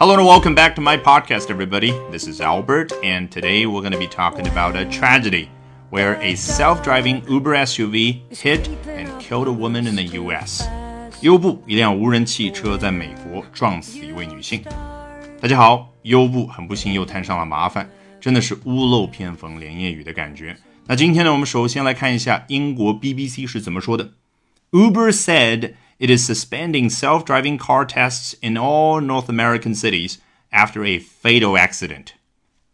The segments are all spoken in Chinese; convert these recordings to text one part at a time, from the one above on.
Hello and welcome back to my podcast, everybody. This is Albert, and today we're going to be talking about a tragedy where a self driving Uber SUV hit and killed a woman in the US. 优步一辆无人汽车在美国撞死一位女性。大家好，优步很不幸又摊上了麻烦，真的是屋漏偏逢连夜雨的感觉。那今天呢，我们首先来看一下英国 BBC 是怎么说的。Uber said it is suspending self driving car tests in all North American cities after a fatal accident.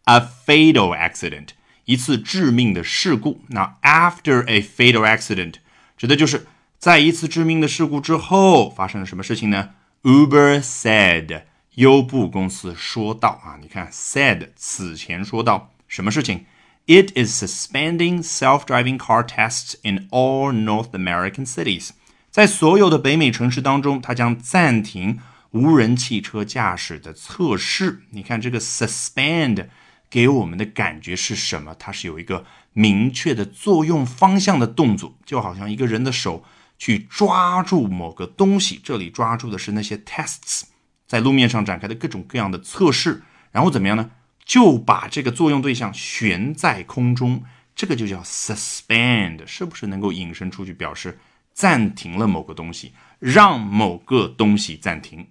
A fatal accident，一次致命的事故。那 after a fatal accident 指的就是在一次致命的事故之后发生了什么事情呢？Uber said，优步公司说道啊，你看 said 此前说到什么事情？It is suspending self-driving car tests in all North American cities. 在所有的北美城市当中，它将暂停无人汽车驾驶的测试。你看这个 suspend 给我们的感觉是什么？它是有一个明确的作用方向的动作，就好像一个人的手去抓住某个东西。这里抓住的是那些 tests 在路面上展开的各种各样的测试，然后怎么样呢？就把这个作用对象悬在空中，这个就叫 suspend，是不是能够引申出去表示？暂停了某个东西，让某个东西暂停。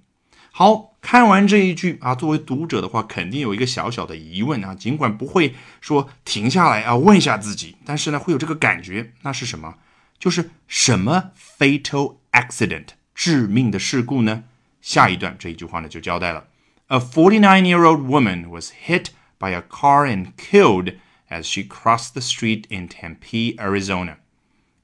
好看完这一句啊，作为读者的话，肯定有一个小小的疑问啊，尽管不会说停下来啊问一下自己，但是呢会有这个感觉，那是什么？就是什么 fatal accident 致命的事故呢？下一段这一句话呢就交代了：A forty-nine-year-old woman was hit by a car and killed as she crossed the street in Tempe, Arizona。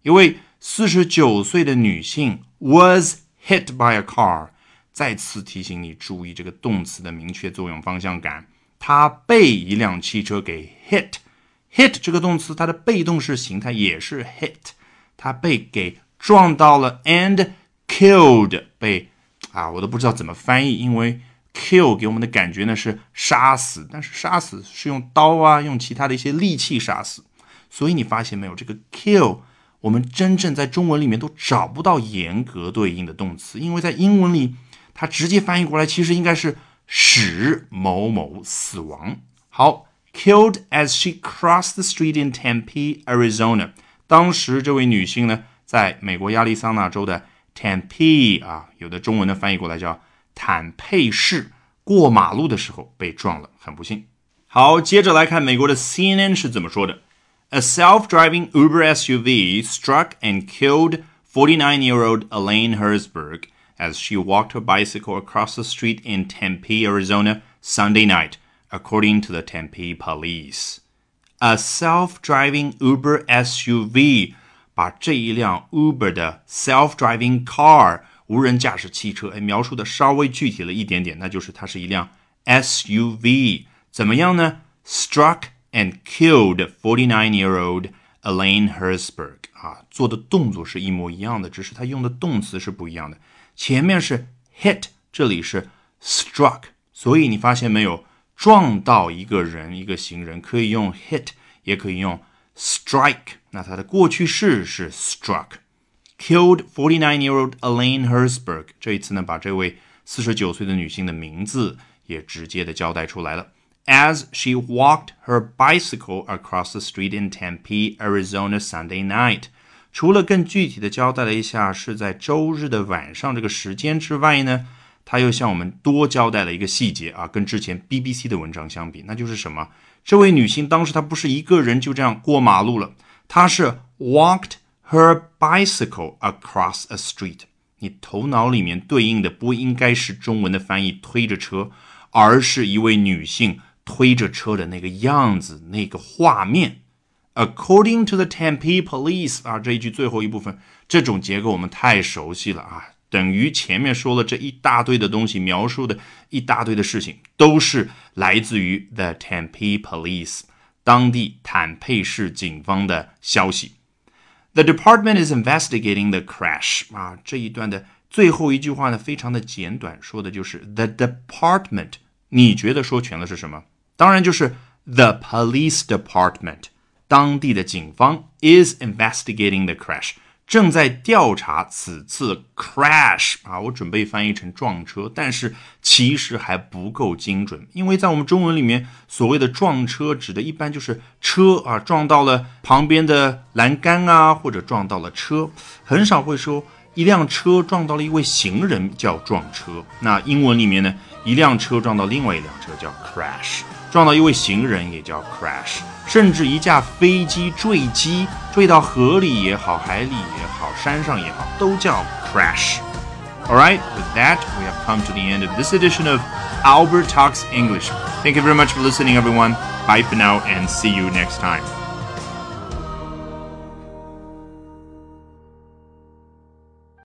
因为四十九岁的女性 was hit by a car，再次提醒你注意这个动词的明确作用方向感。她被一辆汽车给 hit，hit 这个动词它的被动式形态也是 hit，她被给撞到了 and killed 被啊我都不知道怎么翻译，因为 kill 给我们的感觉呢是杀死，但是杀死是用刀啊用其他的一些利器杀死，所以你发现没有这个 kill。我们真正在中文里面都找不到严格对应的动词，因为在英文里，它直接翻译过来其实应该是使某某死亡。好，killed as she crossed the street in Tempe, Arizona。当时这位女性呢，在美国亚利桑那州的 Tempe 啊，有的中文的翻译过来叫坦佩市，过马路的时候被撞了，很不幸。好，接着来看美国的 CNN 是怎么说的。A self driving Uber SUV struck and killed 49 year old Elaine Herzberg as she walked her bicycle across the street in Tempe, Arizona, Sunday night, according to the Tempe police. A self driving Uber SUV 把这一辆 Uber 的 self driving car 无人驾驶汽车，哎，描述的稍微具体了一点点，那就是它是一辆 SUV，怎么样呢？Struck and killed forty-nine-year-old Elaine Herzberg 啊，做的动作是一模一样的，只是他用的动词是不一样的。前面是 hit，这里是 struck，所以你发现没有，撞到一个人、一个行人可以用 hit，也可以用 strike。那它的过去式是 struck。Killed forty-nine-year-old Elaine Herzberg。这一次呢，把这位四十九岁的女性的名字也直接的交代出来了。As she walked her bicycle across the street in Tempe, Arizona Sunday night。除了更具体的交代了一下是在周日的晚上这个时间之外呢，他又向我们多交代了一个细节啊，跟之前 BBC 的文章相比，那就是什么？这位女性当时她不是一个人就这样过马路了，她是 walked her bicycle across a street。你头脑里面对应的不应该是中文的翻译推着车，而是一位女性。推着车的那个样子，那个画面。According to the Tempe police，啊，这一句最后一部分，这种结构我们太熟悉了啊，等于前面说了这一大堆的东西，描述的一大堆的事情，都是来自于 the Tempe police，当地坦佩市警方的消息。The department is investigating the crash，啊，这一段的最后一句话呢，非常的简短，说的就是 the department。你觉得说全了是什么？当然就是 the police department，当地的警方 is investigating the crash，正在调查此次 crash 啊，我准备翻译成撞车，但是其实还不够精准，因为在我们中文里面，所谓的撞车指的一般就是车啊撞到了旁边的栏杆啊，或者撞到了车，很少会说一辆车撞到了一位行人叫撞车。那英文里面呢，一辆车撞到另外一辆车叫 crash。撞到一位行人也叫 crash，甚至一架飞机坠机，坠到河里也好，海里也好，山上也好，都叫 crash。Alright, with that, we have come to the end of this edition of Albert Talks English. Thank you very much for listening, everyone. Bye for now, and see you next time.